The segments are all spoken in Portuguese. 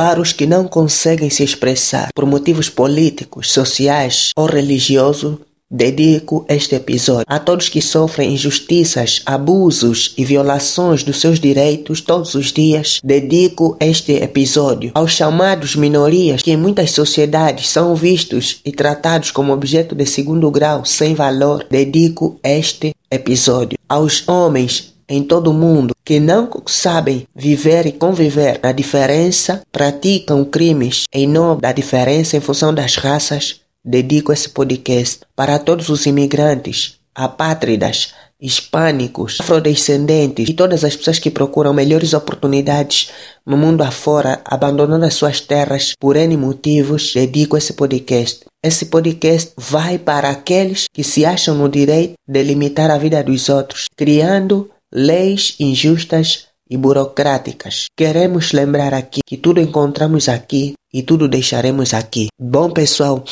Para os que não conseguem se expressar por motivos políticos, sociais ou religiosos, Dedico este episódio a todos que sofrem injustiças, abusos e violações dos seus direitos todos os dias. Dedico este episódio aos chamados minorias que em muitas sociedades são vistos e tratados como objeto de segundo grau sem valor. Dedico este episódio aos homens em todo o mundo que não sabem viver e conviver na diferença, praticam crimes em nome da diferença em função das raças Dedico esse podcast para todos os imigrantes, apátridas, hispânicos, afrodescendentes e todas as pessoas que procuram melhores oportunidades no mundo afora, abandonando as suas terras por N motivos. Dedico esse podcast. Esse podcast vai para aqueles que se acham no direito de limitar a vida dos outros, criando leis injustas e burocráticas. Queremos lembrar aqui que tudo encontramos aqui e tudo deixaremos aqui. Bom, pessoal,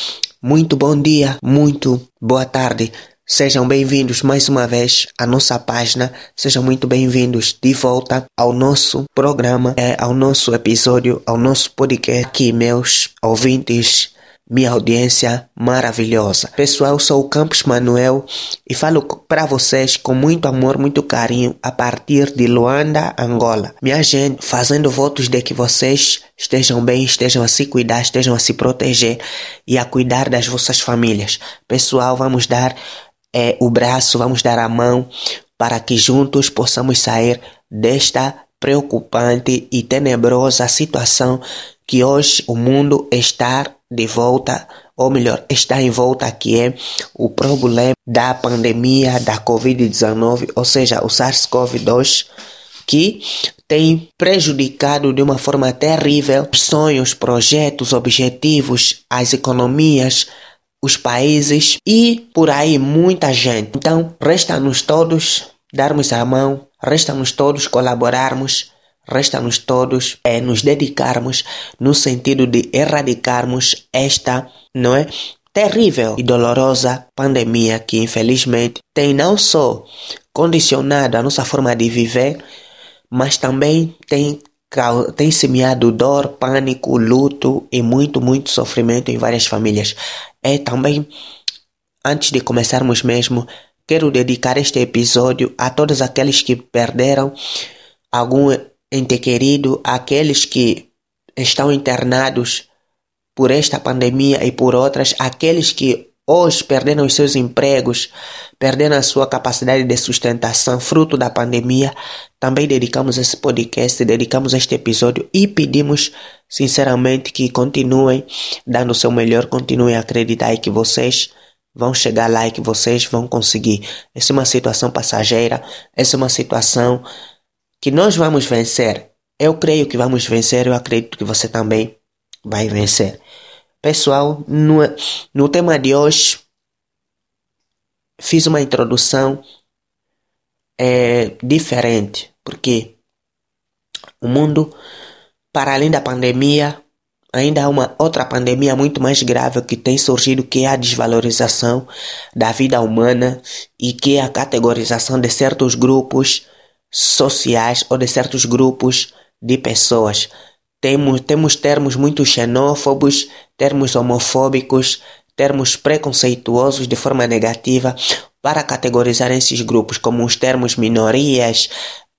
muito bom dia, muito boa tarde. Sejam bem-vindos mais uma vez à nossa página. Sejam muito bem-vindos de volta ao nosso programa, é, ao nosso episódio, ao nosso podcast aqui, meus ouvintes minha audiência maravilhosa. Pessoal, sou o Campos Manuel e falo para vocês com muito amor, muito carinho a partir de Luanda, Angola. Minha gente, fazendo votos de que vocês estejam bem, estejam a se cuidar, estejam a se proteger e a cuidar das vossas famílias. Pessoal, vamos dar é, o braço, vamos dar a mão para que juntos possamos sair desta preocupante e tenebrosa situação que hoje o mundo está de volta, ou melhor, está em volta, que é o problema da pandemia da Covid-19, ou seja, o SARS-CoV-2, que tem prejudicado de uma forma terrível os sonhos, projetos, objetivos, as economias, os países e por aí muita gente. Então, resta-nos todos darmos a mão, resta-nos todos colaborarmos Resta-nos todos é nos dedicarmos no sentido de erradicarmos esta, não é? Terrível e dolorosa pandemia que infelizmente tem não só condicionado a nossa forma de viver, mas também tem tem semeado dor, pânico, luto e muito, muito sofrimento em várias famílias. É também, antes de começarmos mesmo, quero dedicar este episódio a todos aqueles que perderam algum ente querido aqueles que estão internados por esta pandemia e por outras, aqueles que hoje perderam os seus empregos, perderam a sua capacidade de sustentação fruto da pandemia, também dedicamos esse podcast, dedicamos este episódio e pedimos sinceramente que continuem dando o seu melhor, continuem a acreditar que vocês vão chegar lá e que vocês vão conseguir. Essa é uma situação passageira, essa é uma situação que nós vamos vencer. Eu creio que vamos vencer, eu acredito que você também vai vencer. Pessoal, no, no tema de hoje, fiz uma introdução é, diferente, porque o mundo, para além da pandemia, ainda há uma outra pandemia muito mais grave que tem surgido, que é a desvalorização da vida humana e que é a categorização de certos grupos sociais ou de certos grupos de pessoas. Temos, temos termos muito xenófobos, termos homofóbicos, termos preconceituosos de forma negativa para categorizar esses grupos, como os termos minorias,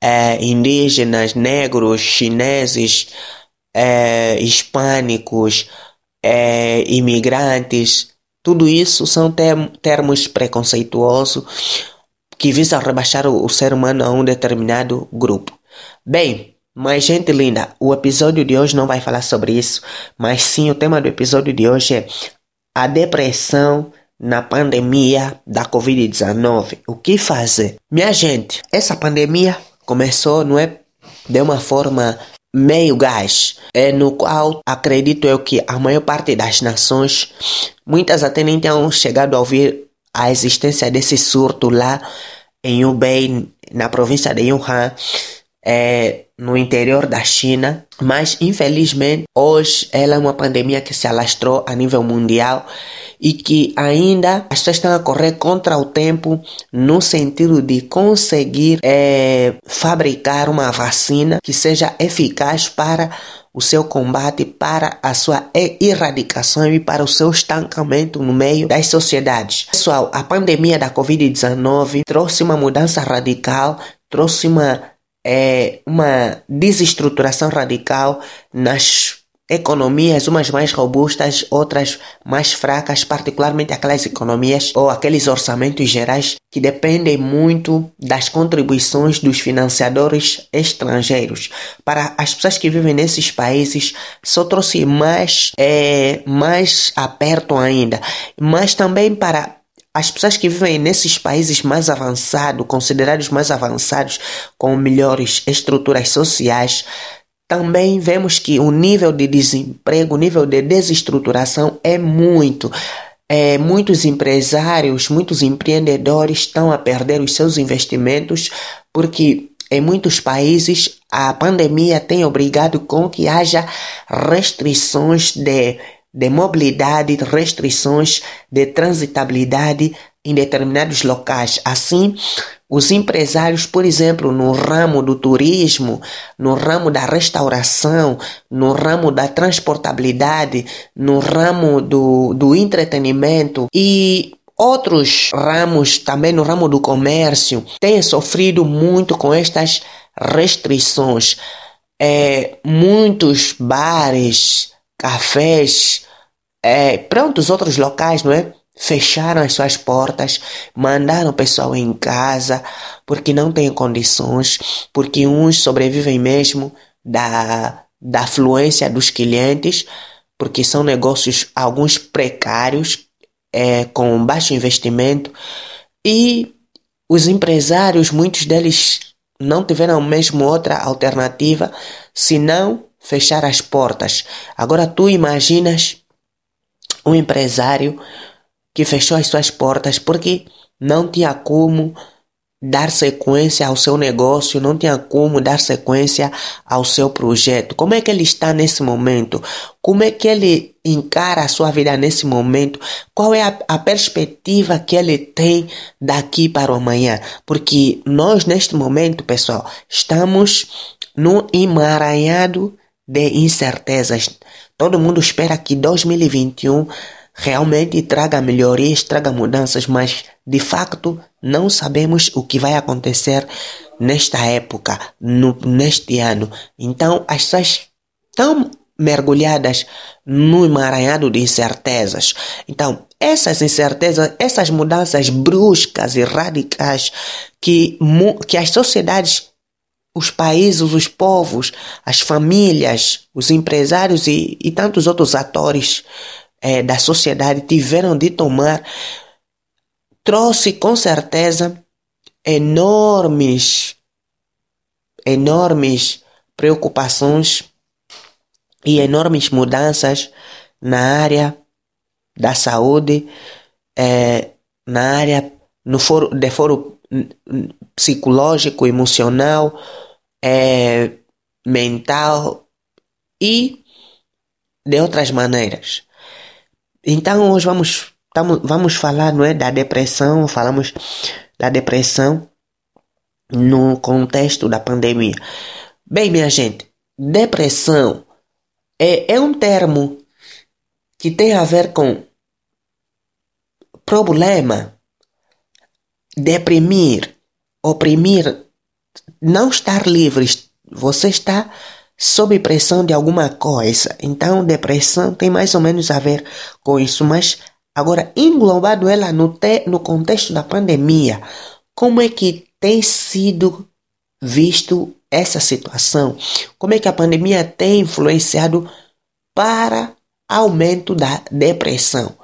eh, indígenas, negros, chineses, eh, hispânicos, eh, imigrantes. Tudo isso são termos preconceituosos que visa rebaixar o, ser humano a um determinado grupo. Bem, mas gente linda, o episódio de hoje não vai falar sobre isso, mas sim o tema do episódio de hoje é a depressão na pandemia da Covid-19. O que fazer? Minha gente, essa pandemia começou, não é, de uma forma meio gás, é no qual acredito eu que a maior parte das nações, muitas até nem tenham chegado a ouvir a existência desse surto lá em Hubei, na província de Yunnan, é, no interior da China, mas infelizmente hoje ela é uma pandemia que se alastrou a nível mundial e que ainda as pessoas estão a correr contra o tempo no sentido de conseguir é, fabricar uma vacina que seja eficaz para o seu combate para a sua erradicação e para o seu estancamento no meio das sociedades. Pessoal, a pandemia da Covid-19 trouxe uma mudança radical, trouxe uma, é, uma desestruturação radical nas economias, umas mais robustas, outras mais fracas, particularmente aquelas economias ou aqueles orçamentos gerais que dependem muito das contribuições dos financiadores estrangeiros. Para as pessoas que vivem nesses países, só trouxe mais, é, mais aperto ainda, mas também para as pessoas que vivem nesses países mais avançados, considerados mais avançados, com melhores estruturas sociais, também vemos que o nível de desemprego, o nível de desestruturação é muito. É, muitos empresários, muitos empreendedores estão a perder os seus investimentos porque em muitos países a pandemia tem obrigado com que haja restrições de, de mobilidade, restrições de transitabilidade em determinados locais. Assim, os empresários, por exemplo, no ramo do turismo, no ramo da restauração, no ramo da transportabilidade, no ramo do, do entretenimento e outros ramos, também no ramo do comércio, têm sofrido muito com estas restrições. É, muitos bares, cafés, é, prontos outros locais, não é? Fecharam as suas portas, mandaram o pessoal em casa porque não têm condições, porque uns sobrevivem mesmo da, da afluência dos clientes, porque são negócios alguns precários, é, com baixo investimento, e os empresários, muitos deles não tiveram mesmo outra alternativa senão fechar as portas. Agora tu imaginas um empresário que fechou as suas portas porque não tinha como dar sequência ao seu negócio, não tinha como dar sequência ao seu projeto. Como é que ele está nesse momento? Como é que ele encara a sua vida nesse momento? Qual é a, a perspectiva que ele tem daqui para o amanhã? Porque nós, neste momento, pessoal, estamos no emaranhado de incertezas. Todo mundo espera que 2021 realmente traga melhorias, traga mudanças, mas de facto não sabemos o que vai acontecer nesta época, no, neste ano. Então as pessoas estão mergulhadas no emaranhado de incertezas. Então, essas incertezas, essas mudanças bruscas e radicais que, que as sociedades, os países, os povos, as famílias, os empresários e, e tantos outros atores é, da sociedade tiveram de tomar trouxe com certeza enormes, enormes preocupações e enormes mudanças na área da saúde, é, na área no foro, de foro psicológico, emocional, é, mental e de outras maneiras. Então hoje vamos, tamo, vamos falar não é, da depressão, falamos da depressão no contexto da pandemia. Bem, minha gente, depressão é, é um termo que tem a ver com problema, deprimir, oprimir, não estar livre. Você está sob pressão de alguma coisa. Então, depressão tem mais ou menos a ver com isso. Mas, agora, englobado ela no, te, no contexto da pandemia, como é que tem sido visto essa situação? Como é que a pandemia tem influenciado para aumento da depressão?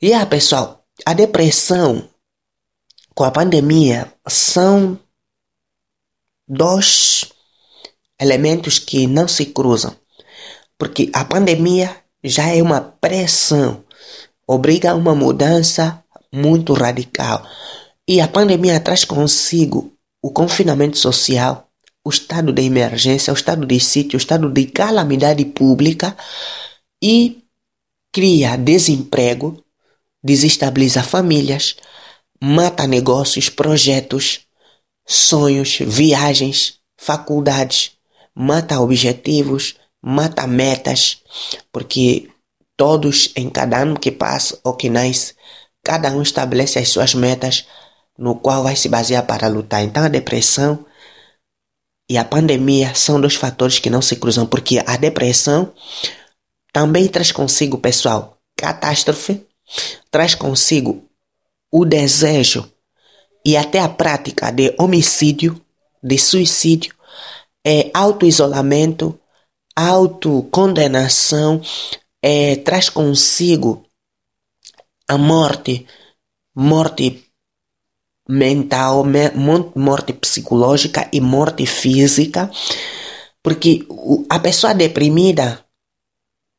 E ah, pessoal, a depressão com a pandemia são dois elementos que não se cruzam. Porque a pandemia já é uma pressão, obriga a uma mudança muito radical. E a pandemia traz consigo o confinamento social, o estado de emergência, o estado de sítio, o estado de calamidade pública e cria desemprego, desestabiliza famílias, mata negócios, projetos, sonhos, viagens, faculdades, mata objetivos, mata metas, porque todos em cada ano que passa ou que nasce, cada um estabelece as suas metas no qual vai se basear para lutar. Então a depressão e a pandemia são dois fatores que não se cruzam, porque a depressão também traz consigo, pessoal, catástrofe, traz consigo o desejo e até a prática de homicídio, de suicídio, é, auto-isolamento, autocondenação, é, traz consigo a morte, morte mental, morte psicológica e morte física, porque a pessoa deprimida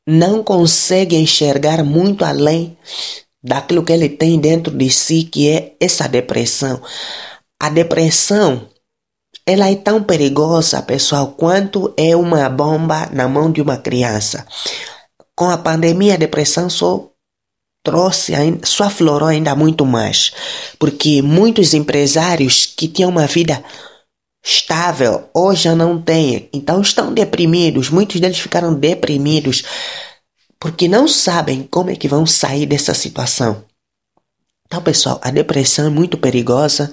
não consegue enxergar muito além daquilo que ele tem dentro de si, que é essa depressão. A depressão, ela é tão perigosa, pessoal, quanto é uma bomba na mão de uma criança. Com a pandemia, a depressão só trouxe, só aflorou ainda muito mais, porque muitos empresários que tinham uma vida estável hoje já não têm, então estão deprimidos. Muitos deles ficaram deprimidos porque não sabem como é que vão sair dessa situação. Então, pessoal, a depressão é muito perigosa.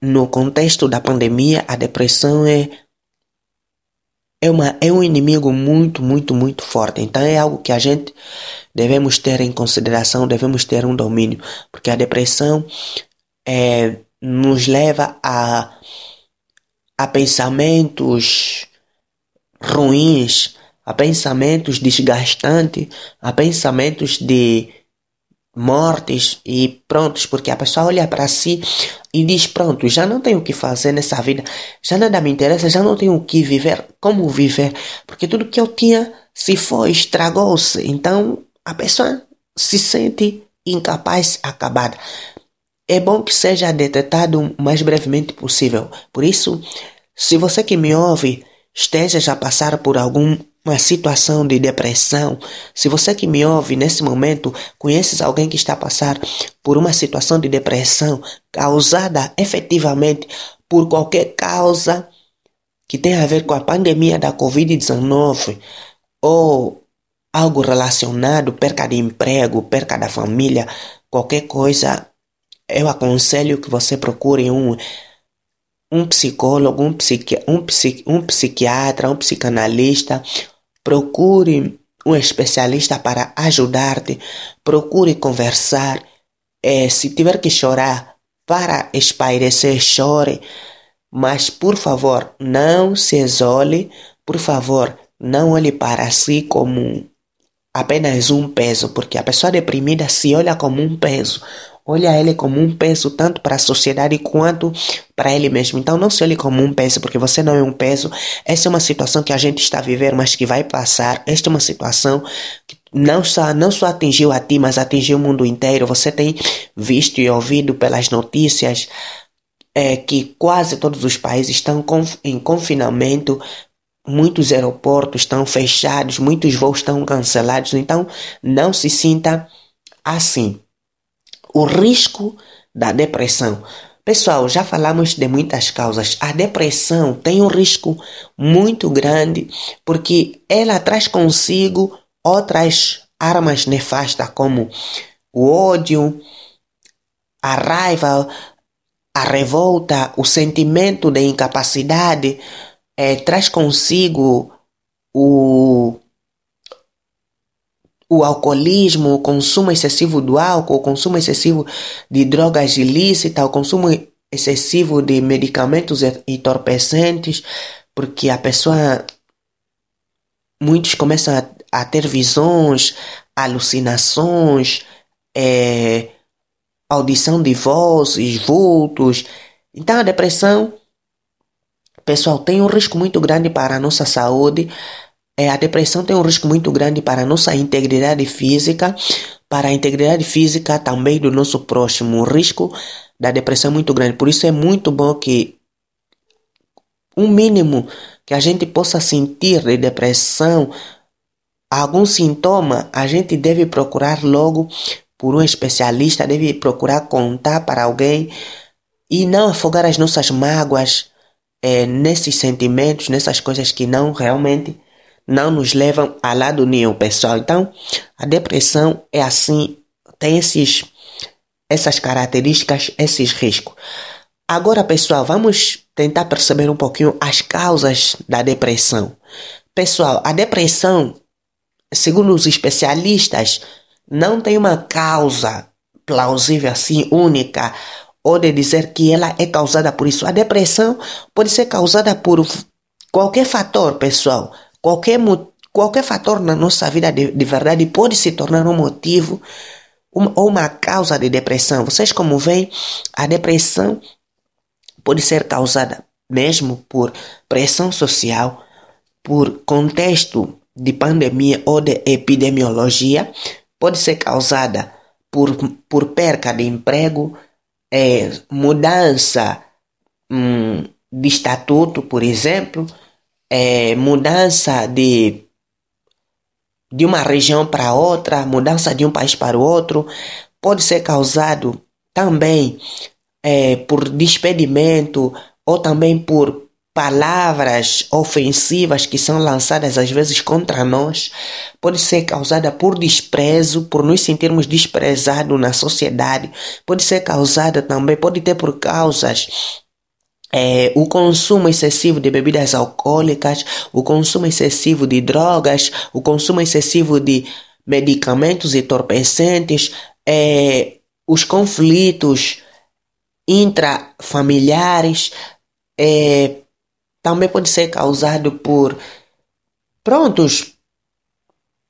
No contexto da pandemia, a depressão é é, uma, é um inimigo muito, muito, muito forte. Então é algo que a gente devemos ter em consideração, devemos ter um domínio, porque a depressão é, nos leva a, a pensamentos ruins, a pensamentos desgastantes, a pensamentos de mortes e prontos, porque a pessoa olha para si e diz: Pronto, já não tenho o que fazer nessa vida, já nada me interessa, já não tenho o que viver, como viver, porque tudo que eu tinha se foi, estragou-se. Então a pessoa se sente incapaz, acabada. É bom que seja detectado o mais brevemente possível. Por isso, se você que me ouve esteja a passar por algum uma situação de depressão, se você que me ouve nesse momento conheces alguém que está a passar por uma situação de depressão causada efetivamente por qualquer causa que tenha a ver com a pandemia da Covid-19 ou algo relacionado, perca de emprego, perca da família, qualquer coisa, eu aconselho que você procure um um psicólogo, um, psiqui um, psiqui um psiquiatra, um psicanalista Procure um especialista para ajudar-te. Procure conversar. É, se tiver que chorar para espairecer, chore. Mas, por favor, não se isole. Por favor, não olhe para si como apenas um peso, porque a pessoa deprimida se olha como um peso olha ele como um peso tanto para a sociedade quanto para ele mesmo. Então não se olhe como um peso, porque você não é um peso. Essa é uma situação que a gente está viver, mas que vai passar. Esta é uma situação que não só, não só atingiu a ti, mas atingiu o mundo inteiro. Você tem visto e ouvido pelas notícias é, que quase todos os países estão em confinamento muitos aeroportos estão fechados, muitos voos estão cancelados, então não se sinta assim o risco da depressão. Pessoal, já falamos de muitas causas. A depressão tem um risco muito grande porque ela traz consigo outras armas nefastas como o ódio, a raiva, a revolta, o sentimento de incapacidade, é, traz consigo o o alcoolismo, o consumo excessivo do álcool, o consumo excessivo de drogas ilícitas, o consumo excessivo de medicamentos entorpecentes, porque a pessoa. Muitos começam a, a ter visões, alucinações, é, audição de vozes, vultos. Então a depressão, pessoal, tem um risco muito grande para a nossa saúde é, a depressão tem um risco muito grande para a nossa integridade física, para a integridade física também do nosso próximo. O risco da depressão é muito grande. Por isso é muito bom que um mínimo que a gente possa sentir de depressão, algum sintoma, a gente deve procurar logo por um especialista, deve procurar contar para alguém e não afogar as nossas mágoas é, nesses sentimentos, nessas coisas que não realmente não nos levam a lado nenhum, pessoal. Então, a depressão é assim, tem esses, essas características, esses riscos. Agora, pessoal, vamos tentar perceber um pouquinho as causas da depressão. Pessoal, a depressão, segundo os especialistas, não tem uma causa plausível assim, única, ou de dizer que ela é causada por isso. A depressão pode ser causada por qualquer fator, pessoal. Qualquer, qualquer fator na nossa vida de, de verdade pode se tornar um motivo uma, ou uma causa de depressão. Vocês, como veem, a depressão pode ser causada mesmo por pressão social, por contexto de pandemia ou de epidemiologia, pode ser causada por, por perca de emprego, é, mudança hum, de estatuto, por exemplo, é, mudança de, de uma região para outra, mudança de um país para o outro, pode ser causado também é, por despedimento ou também por palavras ofensivas que são lançadas às vezes contra nós, pode ser causada por desprezo, por nos sentirmos desprezados na sociedade, pode ser causada também, pode ter por causas é, o consumo excessivo de bebidas alcoólicas, o consumo excessivo de drogas, o consumo excessivo de medicamentos entorpecentes, é, os conflitos intrafamiliares, é, também pode ser causado por prontos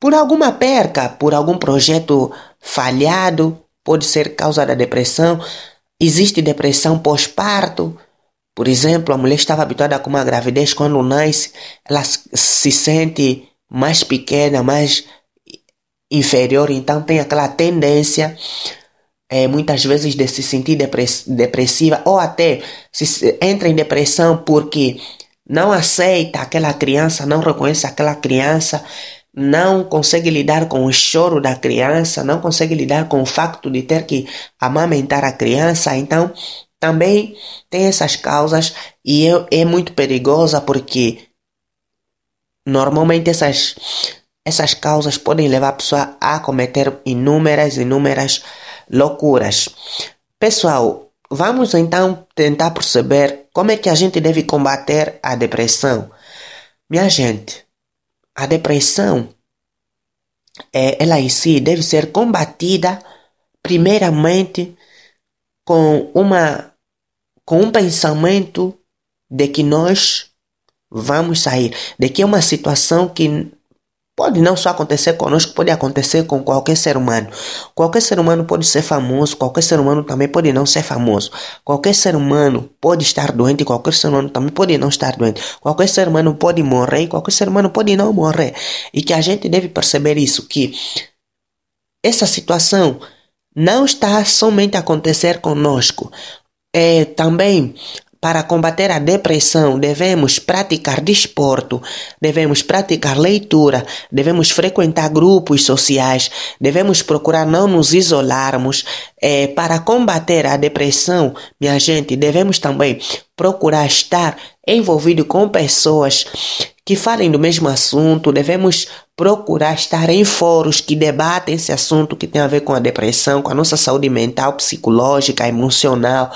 por alguma perca, por algum projeto falhado, pode ser causa da depressão. Existe depressão pós-parto, por exemplo, a mulher estava habituada com uma gravidez, quando nasce, ela se sente mais pequena, mais inferior, então tem aquela tendência é, muitas vezes de se sentir depressiva ou até se entra em depressão porque não aceita aquela criança, não reconhece aquela criança, não consegue lidar com o choro da criança, não consegue lidar com o facto de ter que amamentar a criança, então também tem essas causas e é, é muito perigosa porque normalmente essas, essas causas podem levar a pessoa a cometer inúmeras, inúmeras loucuras. Pessoal, vamos então tentar perceber como é que a gente deve combater a depressão. Minha gente, a depressão, é, ela em si deve ser combatida primeiramente com uma com um pensamento de que nós vamos sair, de que é uma situação que pode não só acontecer conosco, pode acontecer com qualquer ser humano. Qualquer ser humano pode ser famoso, qualquer ser humano também pode não ser famoso. Qualquer ser humano pode estar doente, qualquer ser humano também pode não estar doente. Qualquer ser humano pode morrer, qualquer ser humano pode não morrer. E que a gente deve perceber isso que essa situação não está somente a acontecer conosco. É, também para combater a depressão, devemos praticar desporto, devemos praticar leitura, devemos frequentar grupos sociais, devemos procurar não nos isolarmos. É, para combater a depressão, minha gente, devemos também procurar estar envolvido com pessoas que falem do mesmo assunto, devemos procurar estar em fóruns que debatem esse assunto que tem a ver com a depressão, com a nossa saúde mental, psicológica, emocional.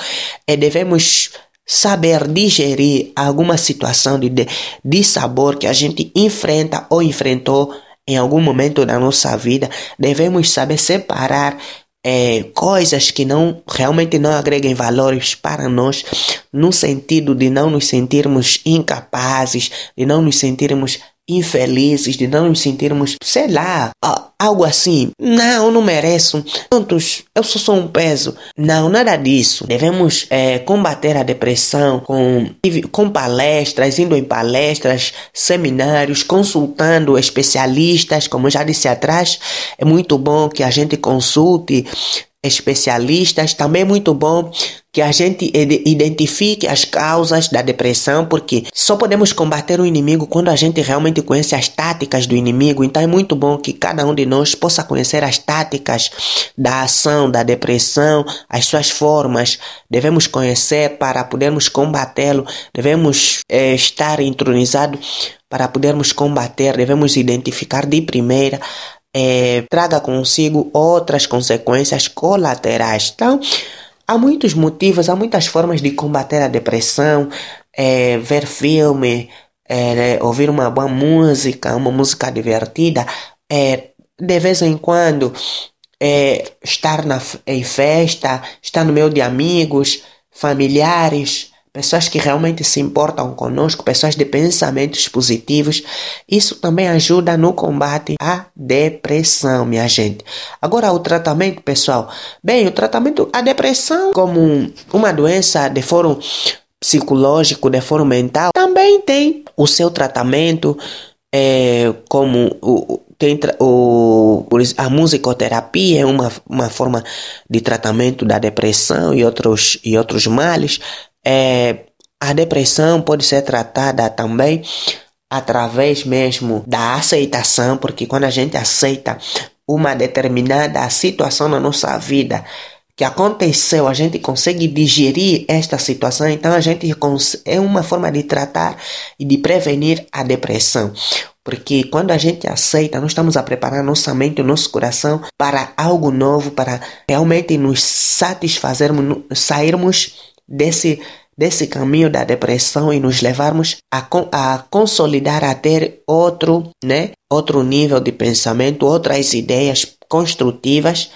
É, devemos saber digerir alguma situação de, de, de sabor que a gente enfrenta ou enfrentou em algum momento da nossa vida, devemos saber separar é, coisas que não realmente não agreguem valores para nós, no sentido de não nos sentirmos incapazes, de não nos sentirmos infelizes, de não nos sentirmos, sei lá, algo assim. Não, não mereço. Prontos, eu só sou um peso. Não, nada disso. Devemos é, combater a depressão com, com palestras, indo em palestras, seminários, consultando especialistas, como já disse atrás. É muito bom que a gente consulte especialistas. Também é muito bom que a gente identifique as causas da depressão, porque só podemos combater o inimigo quando a gente realmente conhece as táticas do inimigo. Então é muito bom que cada um de nós possa conhecer as táticas da ação da depressão, as suas formas. Devemos conhecer para podermos combatê-lo. Devemos é, estar entronizados para podermos combater, devemos identificar de primeira é, traga consigo outras consequências colaterais. Então, há muitos motivos, há muitas formas de combater a depressão, é, ver filme, é, né, ouvir uma boa música, uma música divertida, é, de vez em quando é, estar na, em festa, estar no meio de amigos, familiares, pessoas que realmente se importam conosco, pessoas de pensamentos positivos. Isso também ajuda no combate à depressão, minha gente. Agora, o tratamento, pessoal. Bem, o tratamento, a depressão, como uma doença de foro psicológico, de foro mental, também tem o seu tratamento, é, como o, tem o, a musicoterapia é uma, uma forma de tratamento da depressão e outros, e outros males. É, a depressão pode ser tratada também através mesmo da aceitação, porque quando a gente aceita uma determinada situação na nossa vida que aconteceu, a gente consegue digerir esta situação, então a gente é uma forma de tratar e de prevenir a depressão. Porque quando a gente aceita, nós estamos a preparar nossa mente e nosso coração para algo novo, para realmente nos satisfazermos, sairmos desse, desse caminho da depressão e nos levarmos a, a consolidar, a ter outro, né, outro nível de pensamento, outras ideias construtivas.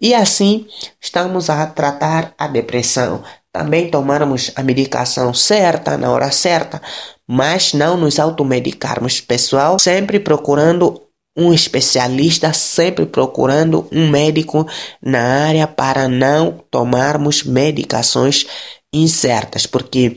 E assim estamos a tratar a depressão. Também tomarmos a medicação certa, na hora certa, mas não nos automedicarmos, pessoal, sempre procurando um especialista, sempre procurando um médico na área para não tomarmos medicações incertas, porque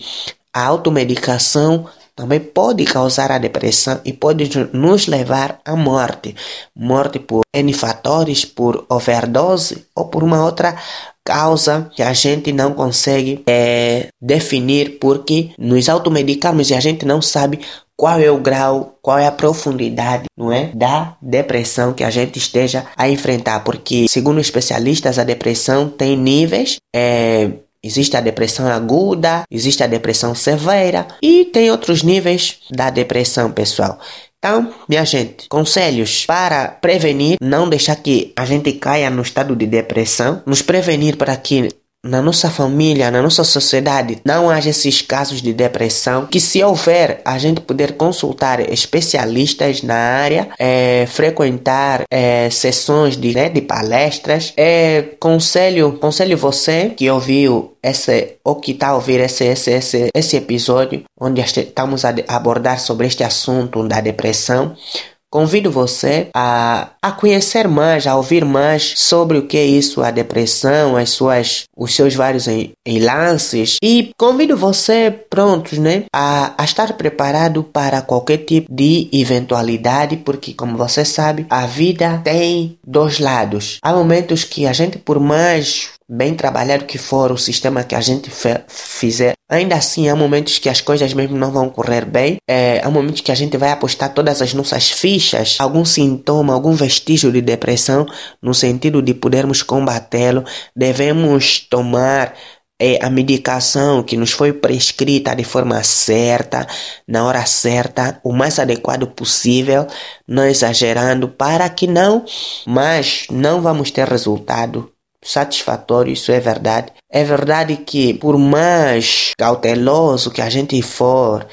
a automedicação também pode causar a depressão e pode nos levar à morte. Morte por N fatores, por overdose ou por uma outra causa que a gente não consegue é, definir porque nos automedicamos e a gente não sabe qual é o grau, qual é a profundidade, não é, da depressão que a gente esteja a enfrentar, porque segundo especialistas a depressão tem níveis, é, existe a depressão aguda, existe a depressão severa e tem outros níveis da depressão, pessoal. Então, minha gente, conselhos para prevenir, não deixar que a gente caia no estado de depressão, nos prevenir para que na nossa família, na nossa sociedade, não haja esses casos de depressão, que se houver, a gente poder consultar especialistas na área, é, frequentar é, sessões de, né, de palestras. É, conselho, conselho você que ouviu esse, ou que está a ouvir esse, esse, esse, esse episódio, onde estamos a abordar sobre este assunto da depressão, Convido você a, a conhecer mais, a ouvir mais sobre o que é isso, a depressão, as suas, os seus vários enlaces. E convido você, prontos, né, a, a estar preparado para qualquer tipo de eventualidade, porque, como você sabe, a vida tem dois lados. Há momentos que a gente, por mais bem trabalhado que for o sistema que a gente fizer, ainda assim há momentos que as coisas mesmo não vão correr bem. É, há momentos que a gente vai apostar todas as nossas fichas, algum sintoma, algum vestígio de depressão, no sentido de podermos combatê-lo. Devemos tomar é a medicação que nos foi prescrita de forma certa, na hora certa, o mais adequado possível, não exagerando, para que não, mas não vamos ter resultado satisfatório, isso é verdade. É verdade que, por mais cauteloso que a gente for,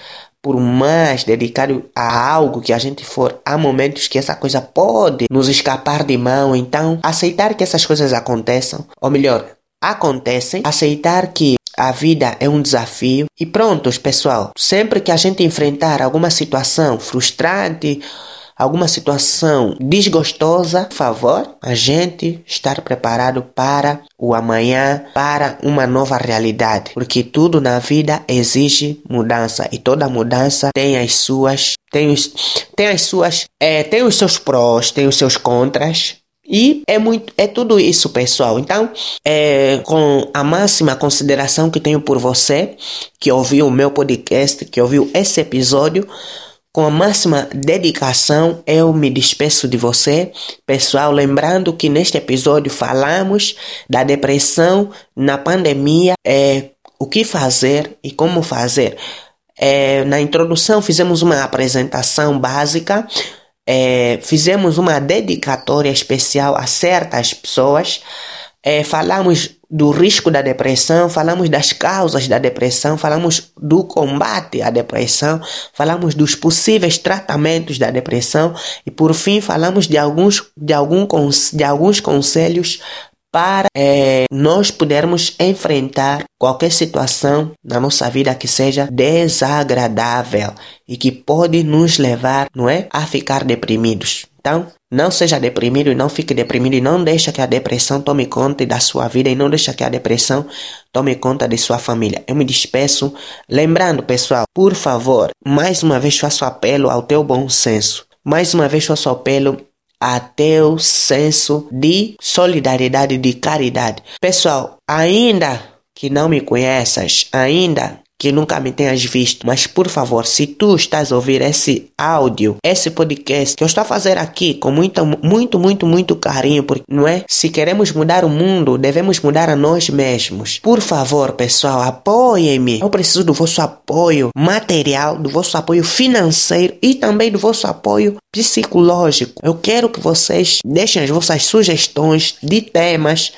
por mais dedicado a algo que a gente for, há momentos que essa coisa pode nos escapar de mão. Então, aceitar que essas coisas aconteçam, ou melhor, acontecem, aceitar que a vida é um desafio e prontos, pessoal. Sempre que a gente enfrentar alguma situação frustrante, alguma situação desgostosa, por favor, a gente estar preparado para o amanhã, para uma nova realidade, porque tudo na vida exige mudança. E toda mudança tem as suas tem os, tem as suas é, tem os seus prós, tem os seus contras, e é muito, é tudo isso, pessoal. Então, é, com a máxima consideração que tenho por você, que ouviu o meu podcast, que ouviu esse episódio, com a máxima dedicação, eu me despeço de você, pessoal. Lembrando que neste episódio falamos da depressão na pandemia, é, o que fazer e como fazer. É, na introdução fizemos uma apresentação básica, é, fizemos uma dedicatória especial a certas pessoas, é, falamos do risco da depressão, falamos das causas da depressão, falamos do combate à depressão, falamos dos possíveis tratamentos da depressão e por fim falamos de alguns, de algum, de alguns conselhos para é, nós podermos enfrentar qualquer situação na nossa vida que seja desagradável e que pode nos levar, não é, a ficar deprimidos. Então, não seja deprimido não fique deprimido e não deixe que a depressão tome conta da sua vida e não deixe que a depressão tome conta de sua família. Eu me despeço lembrando, pessoal, por favor, mais uma vez faço apelo ao teu bom senso. Mais uma vez faço apelo a teu senso de solidariedade, de caridade. Pessoal, ainda que não me conheças, ainda que nunca me tenhas visto, mas por favor, se tu estás a ouvir esse áudio, esse podcast que eu estou a fazer aqui com muito, muito, muito, muito carinho, porque não é? Se queremos mudar o mundo, devemos mudar a nós mesmos. Por favor, pessoal, apoiem-me. Eu preciso do vosso apoio material, do vosso apoio financeiro e também do vosso apoio psicológico. Eu quero que vocês deixem as vossas sugestões de temas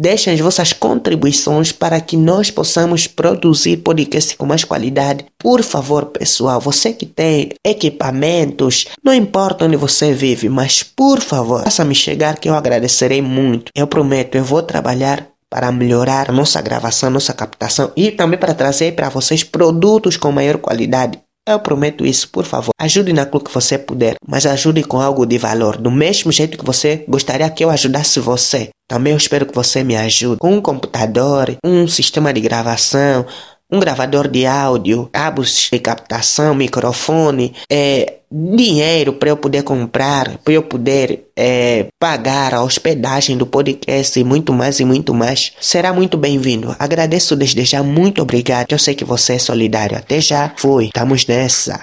Deixem as vossas contribuições para que nós possamos produzir podcast com mais qualidade. Por favor, pessoal, você que tem equipamentos, não importa onde você vive, mas por favor, faça-me chegar que eu agradecerei muito. Eu prometo, eu vou trabalhar para melhorar a nossa gravação, nossa captação e também para trazer para vocês produtos com maior qualidade. Eu prometo isso, por favor. Ajude naquilo que você puder, mas ajude com algo de valor. Do mesmo jeito que você gostaria que eu ajudasse você. Também eu espero que você me ajude com um computador, um sistema de gravação, um gravador de áudio, cabos de captação, microfone, é, dinheiro para eu poder comprar, para eu poder é, pagar a hospedagem do podcast e muito mais e muito mais, será muito bem-vindo. Agradeço desde já, muito obrigado. Eu sei que você é solidário. Até já, fui, estamos nessa.